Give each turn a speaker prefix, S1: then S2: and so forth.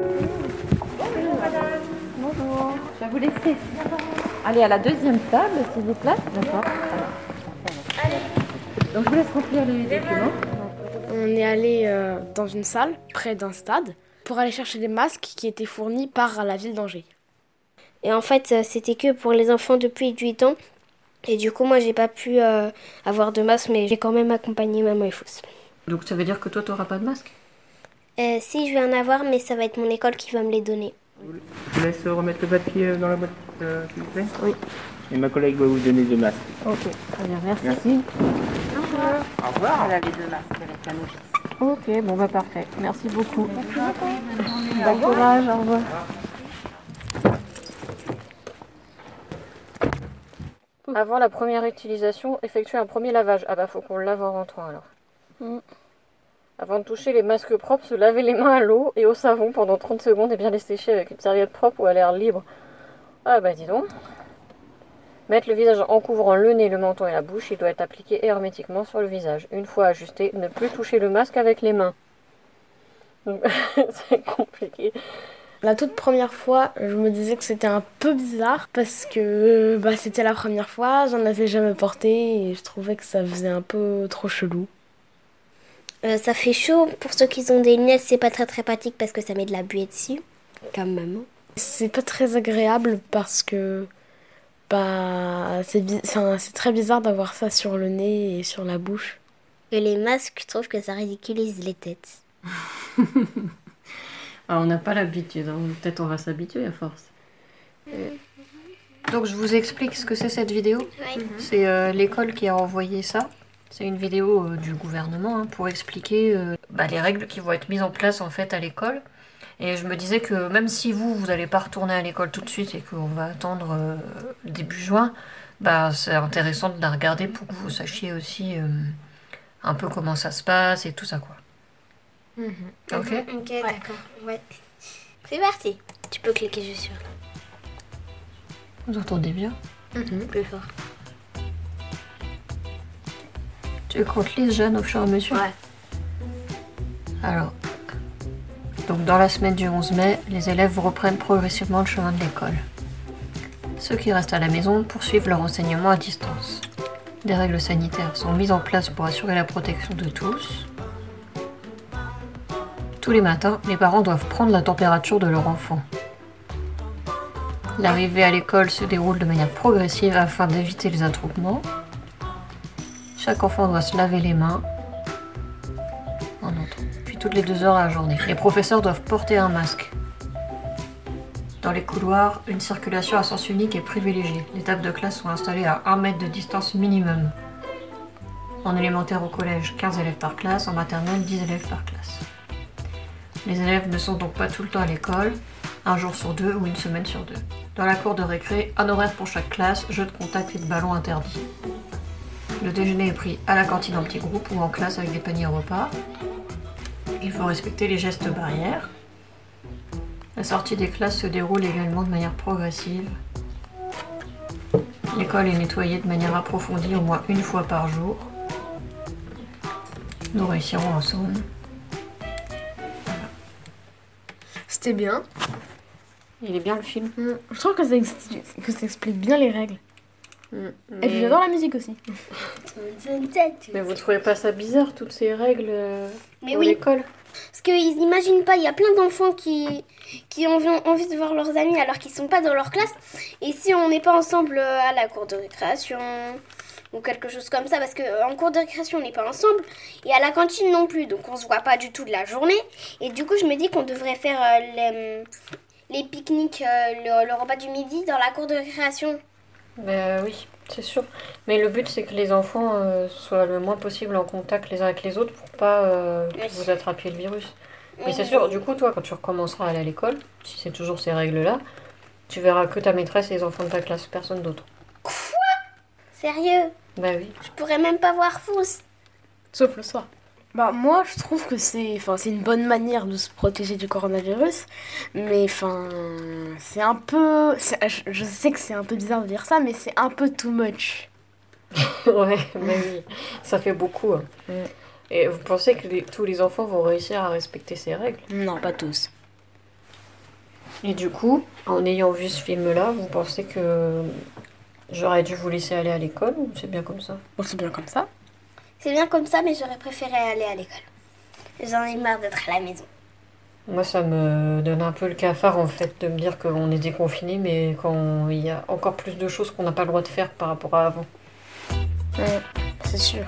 S1: Bonjour madame. Bonjour. Je vais vous laisser. Allez à la deuxième table, s'il vous plaît. D'accord. Donc je vous laisse remplir les documents.
S2: On est allé euh, dans une salle près d'un stade pour aller chercher des masques qui étaient fournis par la ville d'Angers.
S3: Et en fait, euh, c'était que pour les enfants depuis 8 ans. Et du coup, moi, j'ai pas pu euh, avoir de masque, mais j'ai quand même accompagné maman et Fousse.
S1: Donc ça veut dire que toi, tu t'auras pas de masque
S3: euh, si, je vais en avoir, mais ça va être mon école qui va me les donner.
S4: Je vous laisse remettre le papier euh, dans la boîte, euh, s'il vous plaît
S1: Oui.
S4: Et ma collègue va vous donner deux masques.
S1: Ok, très bien, merci.
S4: Merci. Au revoir.
S1: Elle a les deux masques avec la nourrice. Ok, bon bah parfait. Merci beaucoup. Bon courage, au revoir. Avant la première utilisation, effectuez un premier lavage. Ah bah faut qu'on le lave en rentrant alors.
S2: Mm.
S1: Avant de toucher les masques propres, se laver les mains à l'eau et au savon pendant 30 secondes et bien les sécher avec une serviette propre ou à l'air libre. Ah bah dis donc. Mettre le visage en couvrant le nez, le menton et la bouche, il doit être appliqué hermétiquement sur le visage. Une fois ajusté, ne plus toucher le masque avec les mains. C'est compliqué.
S2: La toute première fois, je me disais que c'était un peu bizarre parce que bah, c'était la première fois, j'en avais jamais porté et je trouvais que ça faisait un peu trop chelou.
S3: Euh, ça fait chaud. Pour ceux qui ont des lunettes, c'est pas très très pratique parce que ça met de la buée dessus. Comme maman.
S2: C'est pas très agréable parce que bah, c'est bi- très bizarre d'avoir ça sur le nez et sur la bouche.
S3: Et les masques, je trouve que ça ridiculise les têtes.
S1: Ah, on n'a pas l'habitude, hein. peut-être on va s'habituer à force. Donc je vous explique ce que c'est cette vidéo. C'est euh, l'école qui a envoyé ça. C'est une vidéo euh, du gouvernement hein, pour expliquer euh, bah, les règles qui vont être mises en place en fait à l'école. Et je me disais que même si vous, vous n'allez pas retourner à l'école tout de suite et qu'on va attendre euh, début juin, bah, c'est intéressant de la regarder pour que vous sachiez aussi euh, un peu comment ça se passe et tout ça quoi. Ok
S3: Ok, d'accord. Ouais. C'est parti. Tu peux cliquer juste sur
S1: Vous entendez bien?
S3: Plus fort.
S1: Tu comptes lire Jeanne au fur et à mesure
S3: Ouais.
S1: Alors, donc dans la semaine du 11 mai, les élèves reprennent progressivement le chemin de l'école. Ceux qui restent à la maison poursuivent leur enseignement à distance. Des règles sanitaires sont mises en place pour assurer la protection de tous. Tous les matins, les parents doivent prendre la température de leur enfant. L'arrivée à l'école se déroule de manière progressive afin d'éviter les attroupements. Chaque enfant doit se laver les mains en entrant, puis toutes les deux heures à la journée. Les professeurs doivent porter un masque. Dans les couloirs, une circulation à sens unique est privilégiée. Les tables de classe sont installées à 1 mètre de distance minimum. En élémentaire au collège, 15 élèves par classe, en maternelle, 10 élèves par classe. Les élèves ne sont donc pas tout le temps à l'école, un jour sur deux ou une semaine sur deux. Dans la cour de récré, un horaire pour chaque classe, jeux de contact et de ballon interdits. Le déjeuner est pris à la cantine en petits groupes ou en classe avec des paniers repas. Il faut respecter les gestes barrières. La sortie des classes se déroule également de manière progressive. L'école est nettoyée de manière approfondie au moins une fois par jour. Nous réussirons ensemble.
S2: C'était bien.
S1: Il est bien le film.
S2: Mm. Je trouve que ça, explique, que ça explique bien les règles. Et puis j'adore la musique aussi.
S1: Mais vous trouvez pas ça bizarre, toutes ces règles euh,
S3: Mais
S1: pour
S3: oui.
S1: l'école?
S3: Parce qu'ils n'imaginent pas, il y a plein d'enfants qui, qui ont envie- de voir leurs amis alors qu'ils sont pas dans leur classe. Et si on n'est pas ensemble euh, à la cour de récréation ou quelque chose comme ça, parce qu'en cours de récréation on n'est pas ensemble et à la cantine non plus, donc on se voit pas du tout de la journée. Et du coup, je me dis qu'on devrait faire euh, les, les pique-niques, euh, le, le repas du midi dans la cour de récréation.
S1: Ben oui, c'est sûr. Mais le but, c'est que les enfants euh, soient le moins possible en contact les uns avec les autres pour pas euh,
S3: Oui.
S1: vous attrapiez le virus. Mais c'est sûr, du coup, toi, quand tu recommenceras à aller à l'école, si c'est toujours ces règles-là, tu verras que ta maîtresse et les enfants de ta classe, personne d'autre.
S3: Sérieux,
S1: Ben oui.
S3: je pourrais même pas voir Fous.
S2: Sauf le soir. Bah moi je trouve que c'est enfin c'est une bonne manière de se protéger du coronavirus, mais enfin c'est un peu je, je sais que c'est un peu bizarre de dire ça, mais c'est un peu too much.
S1: ouais, mais oui, ça fait beaucoup. hein.
S2: Mm.
S1: Et vous pensez que les- tous les enfants vont réussir à respecter ces règles?
S2: Non, pas tous.
S1: Et du coup, en ayant vu ce film-là, vous pensez que j'aurais dû vous laisser aller à l'école ou c'est bien comme ça?
S2: Bon, c'est bien comme ça.
S3: C'est bien comme ça, mais j'aurais préféré aller à l'école. J'en ai marre d'être à la maison.
S1: Moi, ça me donne un peu le cafard en fait de me dire qu'on est déconfiné, mais quand il y a encore plus de choses qu'on n'a pas le droit de faire par rapport à avant.
S2: Ouais, c'est sûr.